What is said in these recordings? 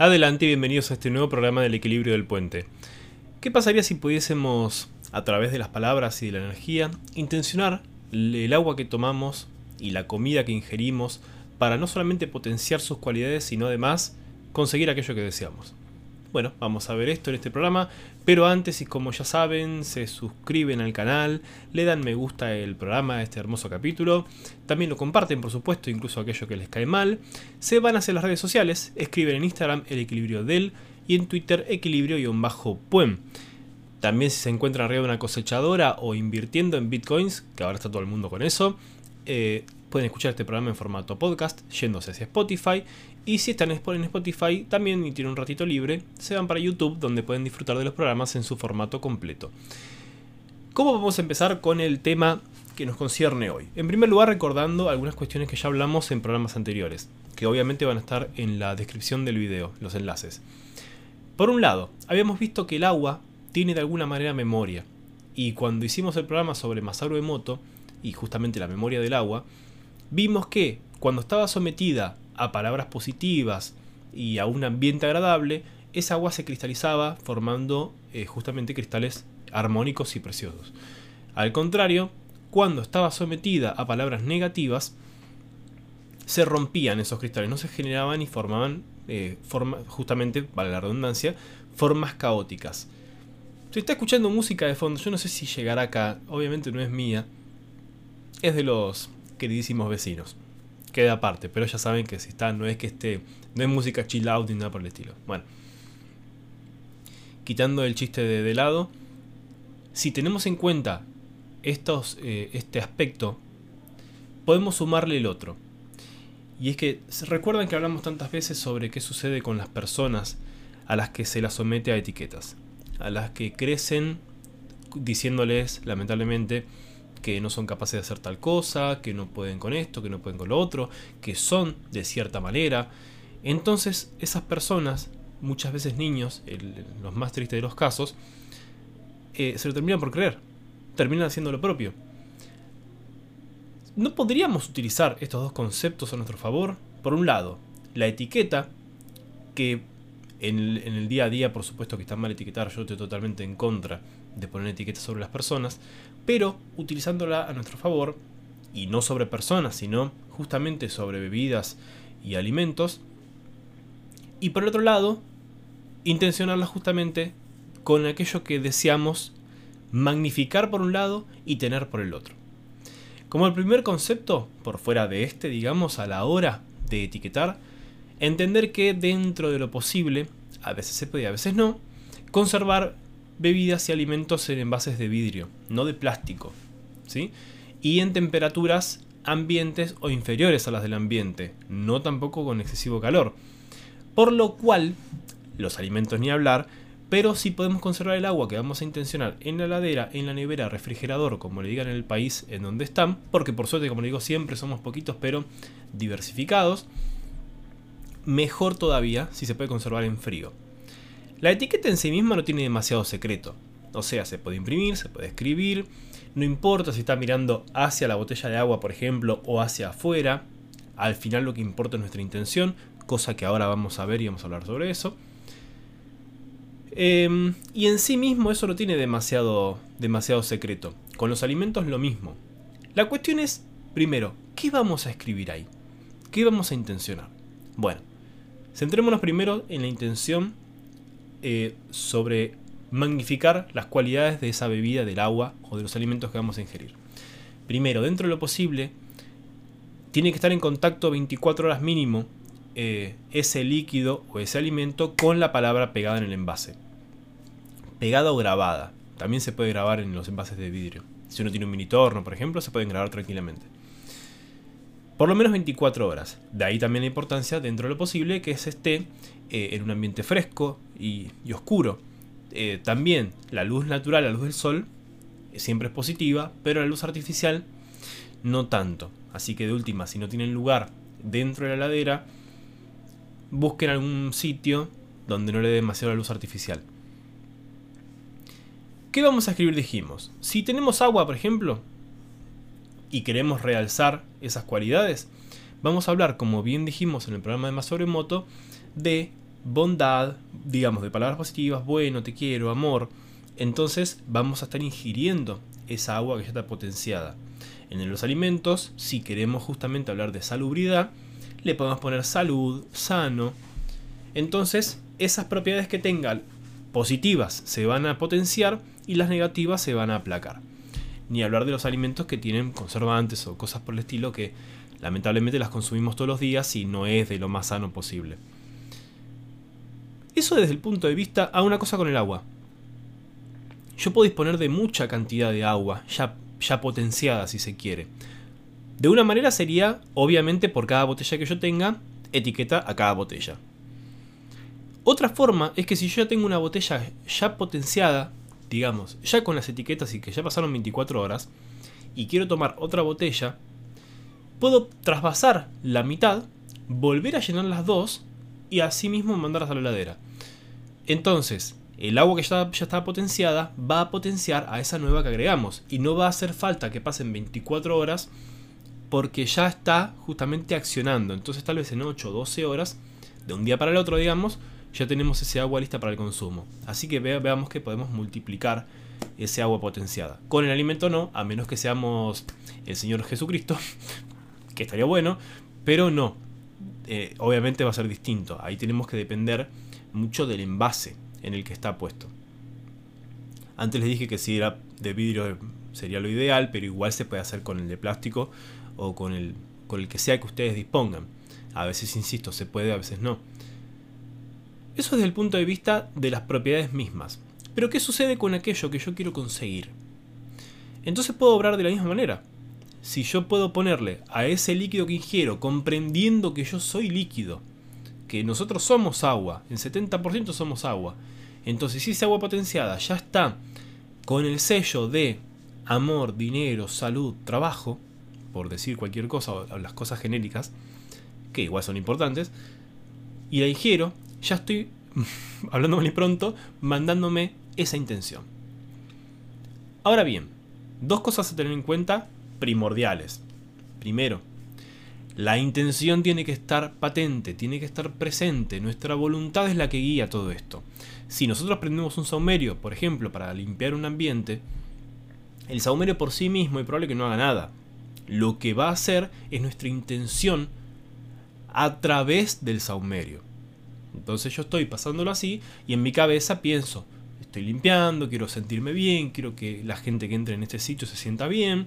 Adelante y bienvenidos a este nuevo programa del equilibrio del puente. ¿Qué pasaría si pudiésemos, a través de las palabras y de la energía, intencionar el agua que tomamos y la comida que ingerimos para no solamente potenciar sus cualidades, sino además conseguir aquello que deseamos? Bueno, vamos a ver esto en este programa, pero antes y como ya saben, se suscriben al canal, le dan me gusta al programa, a este hermoso capítulo, también lo comparten por supuesto, incluso aquello que les cae mal, se van hacia las redes sociales, escriben en Instagram el equilibrio del y en Twitter equilibrio-puen. También si se encuentran arriba de una cosechadora o invirtiendo en bitcoins, que ahora está todo el mundo con eso, eh, pueden escuchar este programa en formato podcast yéndose hacia Spotify y si están en Spotify también y tienen un ratito libre, se van para YouTube donde pueden disfrutar de los programas en su formato completo. ¿Cómo vamos a empezar con el tema que nos concierne hoy? En primer lugar recordando algunas cuestiones que ya hablamos en programas anteriores, que obviamente van a estar en la descripción del video, los enlaces. Por un lado, habíamos visto que el agua tiene de alguna manera memoria, y cuando hicimos el programa sobre Masaru Emoto, y justamente la memoria del agua, vimos que cuando estaba sometida a palabras positivas y a un ambiente agradable, esa agua se cristalizaba formando eh, justamente cristales armónicos y preciosos. Al contrario, cuando estaba sometida a palabras negativas, se rompían esos cristales, no se generaban y formaban, eh, justamente, vale la redundancia, formas caóticas. Se está escuchando música de fondo, yo no sé si llegará acá, obviamente no es mía, es de los queridísimos vecinos queda aparte, pero ya saben que si está, no es que esté, no es música chill out ni nada por el estilo. Bueno, quitando el chiste de, lado, si tenemos en cuenta estos, eh, este aspecto, podemos sumarle el otro. Y es que, ¿se recuerdan que hablamos tantas veces sobre qué sucede con las personas a las que se las somete a etiquetas? A las que crecen diciéndoles, lamentablemente, que no son capaces de hacer tal cosa, que no pueden con esto, que no pueden con lo otro, que son de cierta manera. Entonces esas personas, muchas veces niños, los más tristes de los casos, eh, se lo terminan por creer, terminan haciendo lo propio. ¿No podríamos utilizar estos dos conceptos a nuestro favor? Por un lado, la etiqueta, que en el, día a día por supuesto que está mal etiquetar, yo estoy totalmente en contra de poner etiquetas sobre las personas, pero utilizándola a nuestro favor, y no sobre personas, sino justamente sobre bebidas y alimentos. Y por otro lado, intencionarla justamente con aquello que deseamos magnificar por un lado y tener por el otro. Como el primer concepto, por fuera de este, digamos, a la hora de etiquetar, entender que dentro de lo posible, a veces se puede y a veces no, conservar bebidas y alimentos en envases de vidrio, no de plástico, ¿sí? Y en temperaturas ambientes o inferiores a las del ambiente, no tampoco con excesivo calor. Por lo cual, los alimentos ni hablar, pero sí podemos conservar el agua que vamos a intencionar en la heladera, en la nevera, refrigerador, como le digan en el país en donde están, porque por suerte, como le digo siempre, somos poquitos pero diversificados. Mejor todavía si se puede conservar en frío. La etiqueta en sí misma no tiene demasiado secreto. O sea, se puede imprimir, se puede escribir, no importa si está mirando hacia la botella de agua, por ejemplo, o hacia afuera. Al final lo que importa es nuestra intención, cosa que ahora vamos a ver y vamos a hablar sobre eso. Em, y en sí mismo eso no tiene demasiado, demasiado secreto. Con los alimentos lo mismo. La cuestión es, primero, ¿qué vamos a escribir ahí? ¿Qué vamos a intencionar? Bueno, centrémonos primero en la intención eh, sobre magnificar las cualidades de esa bebida, del agua o de los alimentos que vamos a ingerir. Primero, dentro de lo posible, tiene que estar en contacto 24 horas mínimo eh, ese líquido o ese alimento con la palabra pegada en el envase. Pegada o grabada. También se puede grabar en los envases de vidrio. Si uno tiene un mini torno, por ejemplo, se pueden grabar tranquilamente. Por lo menos 24 horas. De ahí también la importancia, dentro de lo posible, que se esté eh, en un ambiente fresco y, oscuro. Eh, también la luz natural, la luz del sol, siempre es positiva, pero la luz artificial no tanto. Así que de última, si no tienen lugar dentro de la ladera, busquen algún sitio donde no le dé demasiado la luz artificial. ¿Qué vamos a escribir? Dijimos. Si tenemos agua, por ejemplo, y queremos realzar esas cualidades, vamos a hablar, como bien dijimos en el programa de Más Moto, de bondad, digamos, de palabras positivas, bueno, te quiero, amor, entonces vamos a estar ingiriendo esa agua que ya está potenciada. En los alimentos, si queremos justamente hablar de salubridad, le podemos poner salud, sano. Entonces, esas propiedades que tengan positivas se van a potenciar y las negativas se van a aplacar. Ni hablar de los alimentos que tienen conservantes o cosas por el estilo que lamentablemente las consumimos todos los días y no es de lo más sano posible. Eso desde el punto de vista a una cosa con el agua. Yo puedo disponer de mucha cantidad de agua, ya, ya potenciada si se quiere. De una manera sería, obviamente, por cada botella que yo tenga, etiqueta a cada botella. Otra forma es que si yo ya tengo una botella ya potenciada, digamos, ya con las etiquetas y que ya pasaron 24 horas, y quiero tomar otra botella, puedo trasvasar la mitad, volver a llenar las dos y así mismo mandarlas a la heladera. Entonces, el agua que ya, ya está potenciada va a potenciar a esa nueva que agregamos y no va a hacer falta que pasen 24 horas porque ya está justamente accionando. Entonces tal vez en 8 o 12 horas, de un día para el otro, digamos, ya tenemos ese agua lista para el consumo. Así que veamos que podemos multiplicar ese agua potenciada. Con el alimento no, a menos que seamos el Señor Jesucristo, que estaría bueno, pero no. Eh, obviamente va a ser distinto. Ahí tenemos que depender mucho del envase en el que está puesto. Antes les dije que si era de vidrio sería lo ideal, pero igual se puede hacer con el de plástico o con el, con el que sea que ustedes dispongan. A veces, insisto, se puede, a veces no. Eso desde el punto de vista de las propiedades mismas. Pero ¿qué sucede con aquello que yo quiero conseguir? Entonces puedo obrar de la misma manera si yo puedo ponerle a ese líquido que ingiero, comprendiendo que yo soy líquido, que nosotros somos agua, en 70% somos agua, entonces si esa agua potenciada ya está con el sello de amor, dinero, salud, trabajo, por decir cualquier cosa, o las cosas genéricas, que igual son importantes, y la ingiero, ya estoy, hablando muy pronto, mandándome esa intención. Ahora bien, dos cosas a tener en cuenta primordiales. Primero, la intención tiene que estar patente, tiene que estar presente, nuestra voluntad es la que guía todo esto. Si nosotros prendemos un saumerio, por ejemplo, para limpiar un ambiente, el saumerio por sí mismo es probable que no haga nada. Lo que va a hacer es nuestra intención a través del saumerio. Entonces yo estoy pasándolo así y en mi cabeza pienso, estoy limpiando, quiero sentirme bien, quiero que la gente que entre en este sitio se sienta bien,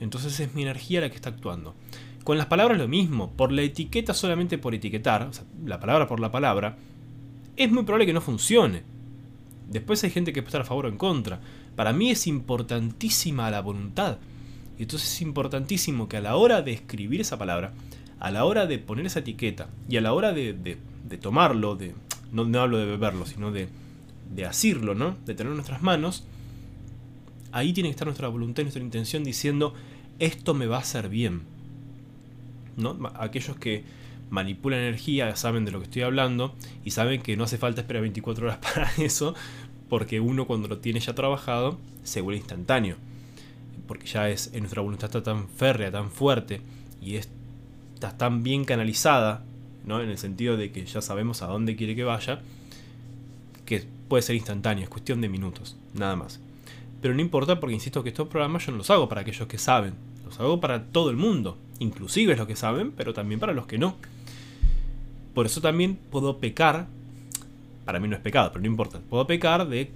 entonces es mi energía la que está actuando. Con las palabras lo mismo, por la etiqueta solamente por etiquetar, o sea, la palabra por la palabra, es muy probable que no funcione. Después hay gente que puede estar a favor o en contra. Para mí es importantísima la voluntad. Y entonces es importantísimo que a la hora de escribir esa palabra, a la hora de poner esa etiqueta y a la hora de, tomarlo, de, no, no, hablo de beberlo, sino de, de asirlo, ¿no? de tener en nuestras manos, ahí tiene que estar nuestra voluntad y nuestra intención diciendo, esto me va a hacer bien. ¿No? Aquellos que manipulan energía saben de lo que estoy hablando y saben que no hace falta esperar 24 horas para eso, porque uno cuando lo tiene ya trabajado se vuelve instantáneo. Porque ya es, en nuestra voluntad está tan férrea, tan fuerte y está tan bien canalizada, ¿no? en el sentido de que ya sabemos a dónde quiere que vaya, que puede ser instantáneo, es cuestión de minutos, nada más. Pero no importa porque insisto que estos programas yo no los hago para aquellos que saben, los hago para todo el mundo, inclusive los que saben, pero también para los que no. Por eso también puedo pecar, para mí no es pecado, pero no importa, puedo pecar de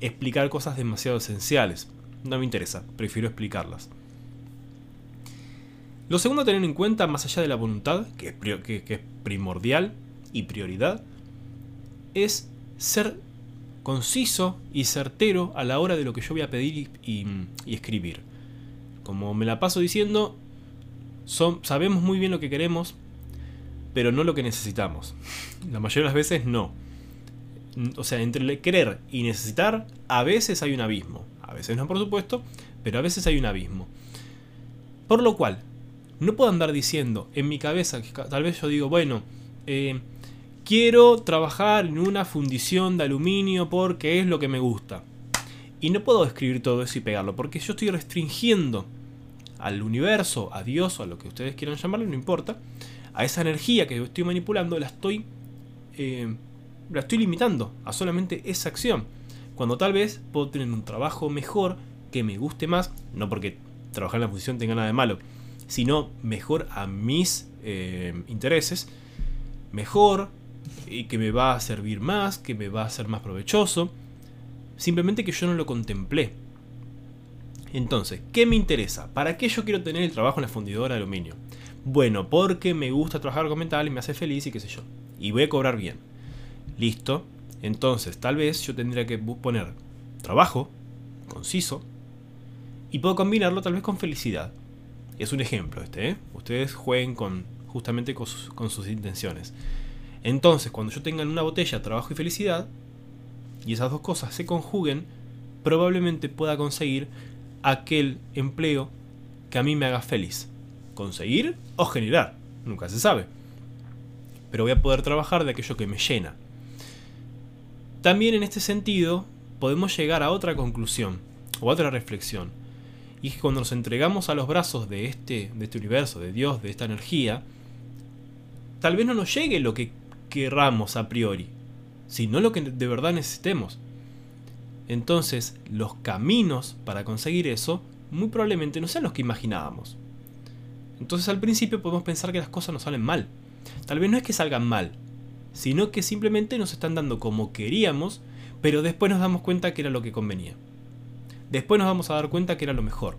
explicar cosas demasiado esenciales. No me interesa, prefiero explicarlas. Lo segundo a tener en cuenta, más allá de la voluntad, que es, primordial y prioridad, es ser conciso y certero a la hora de lo que yo voy a pedir y, escribir. Como me la paso diciendo, son, sabemos muy bien lo que queremos, pero no lo que necesitamos. La mayoría de las veces no. O sea, entre querer y necesitar, a veces hay un abismo. A veces no, por supuesto, pero a veces hay un abismo. Por lo cual, no puedo andar diciendo en mi cabeza, que tal vez yo digo, bueno, eh, quiero trabajar en una fundición de aluminio porque es lo que me gusta. Y no puedo escribir todo eso y pegarlo, porque yo estoy restringiendo al universo, a Dios o a lo que ustedes quieran llamarlo, no importa, a esa energía que estoy manipulando, la estoy eh, la estoy limitando a solamente esa acción. Cuando tal vez puedo tener un trabajo mejor, que me guste más, no porque trabajar en la posición tenga nada de malo, sino mejor a mis eh, intereses, mejor y que me va a servir más, que me va a ser más provechoso, simplemente que yo no lo contemplé. Entonces, ¿qué me interesa? ¿Para qué yo quiero tener el trabajo en la fundidora de aluminio? Bueno, porque me gusta trabajar con metal y me hace feliz y qué sé yo. Y voy a cobrar bien. Listo. Entonces, tal vez yo tendría que poner trabajo, conciso, y puedo combinarlo tal vez con felicidad. Es un ejemplo este, ¿eh? Ustedes jueguen con justamente con sus, con sus intenciones. Entonces, cuando yo tenga en una botella trabajo y felicidad, y esas dos cosas se conjuguen, probablemente pueda conseguir aquel empleo que a mí me haga feliz. Conseguir o generar, nunca se sabe. Pero voy a poder trabajar de aquello que me llena. También en este sentido podemos llegar a otra conclusión o a otra reflexión. Y que cuando nos entregamos a los brazos de este, de este universo, de Dios, de esta energía, tal vez no nos llegue lo que querramos a priori, sino lo que de verdad necesitemos. Entonces, los caminos para conseguir eso muy probablemente no sean los que imaginábamos. Entonces al principio podemos pensar que las cosas nos salen mal. Tal vez no es que salgan mal, sino que simplemente nos están dando como queríamos, pero después nos damos cuenta que era lo que convenía. Después nos vamos a dar cuenta que era lo mejor.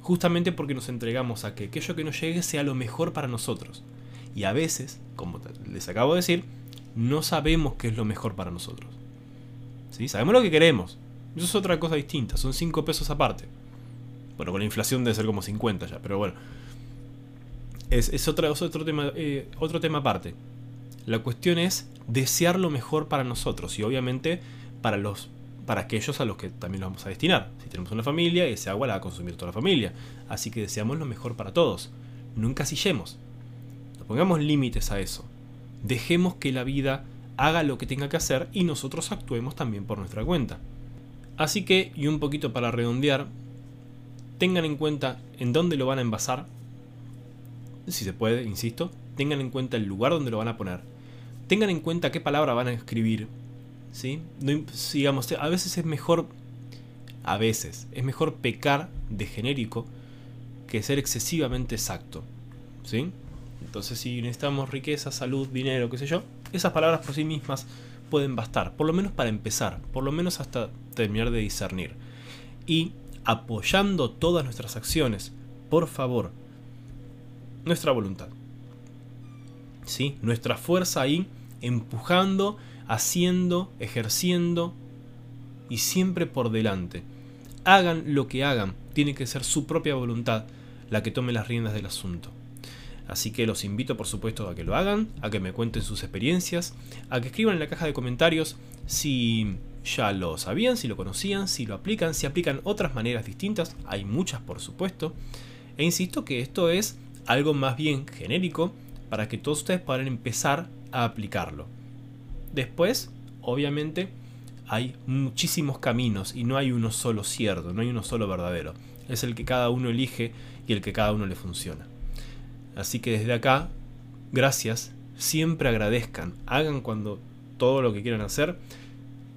Justamente porque nos entregamos a que aquello que nos llegue sea lo mejor para nosotros. Y a veces, como les acabo de decir, no sabemos qué es lo mejor para nosotros. ¿Sí? Sabemos lo que queremos. Eso es otra cosa distinta, son 5 pesos aparte. Bueno, con la inflación debe ser como 50 ya, pero bueno. Es, otro, tema, eh, otro tema aparte. La cuestión es desear lo mejor para nosotros y obviamente para, los, para aquellos a los que también lo vamos a destinar. Si tenemos una familia, ese agua la va a consumir toda la familia. Así que deseamos lo mejor para todos. Nunca sillemos. No pongamos límites a eso. Dejemos que la vida haga lo que tenga que hacer y nosotros actuemos también por nuestra cuenta. Así que, y un poquito para redondear, tengan en cuenta en dónde lo van a envasar, si se puede, insisto, tengan en cuenta el lugar donde lo van a poner, tengan en cuenta qué palabra van a escribir, ¿sí? digamos, a veces es mejor, a veces, es mejor pecar de genérico que ser excesivamente exacto, ¿sí? Entonces si necesitamos riqueza, salud, dinero, qué sé yo, esas palabras por sí mismas pueden bastar, por lo menos para empezar, por lo menos hasta terminar de discernir. Y apoyando todas nuestras acciones, por favor, nuestra voluntad. ¿Sí? Nuestra fuerza ahí empujando, haciendo, ejerciendo y siempre por delante. Hagan lo que hagan, tiene que ser su propia voluntad la que tome las riendas del asunto. Así que los invito por supuesto a que lo hagan, a que me cuenten sus experiencias, a que escriban en la caja de comentarios si ya lo sabían, si lo conocían, si lo aplican, si aplican otras maneras distintas, hay muchas por supuesto. E insisto que esto es algo más bien genérico para que todos ustedes puedan empezar a aplicarlo. Después, obviamente, hay muchísimos caminos y no hay uno solo cierto, no hay uno solo verdadero. Es el que cada uno elige y el que cada uno le funciona. Así que desde acá, gracias, siempre agradezcan, hagan cuando todo lo que quieran hacer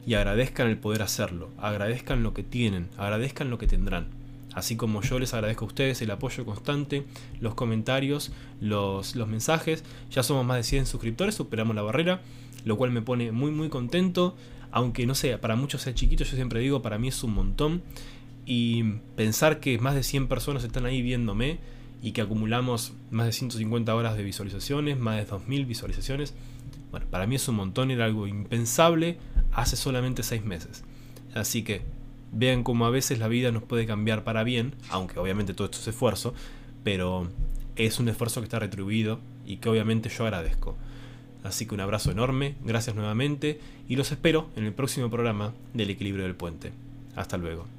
y agradezcan el poder hacerlo, agradezcan lo que tienen, agradezcan lo que tendrán. Así como yo les agradezco a ustedes el apoyo constante, los comentarios, los, los mensajes. Ya somos más de 100 suscriptores, superamos la barrera, lo cual me pone muy muy contento. Aunque no sé, para muchos sea chiquito, yo siempre digo, para mí es un montón. Y pensar que más de 100 personas están ahí viéndome y que acumulamos más de 150 horas de visualizaciones, más de 2000 visualizaciones. Bueno, para mí es un montón, era algo impensable hace solamente 6 meses. Así que vean cómo a veces la vida nos puede cambiar para bien, aunque obviamente todo esto es esfuerzo, pero es un esfuerzo que está retribuido y que obviamente yo agradezco. Así que un abrazo enorme, gracias nuevamente y los espero en el próximo programa del equilibrio del puente. Hasta luego.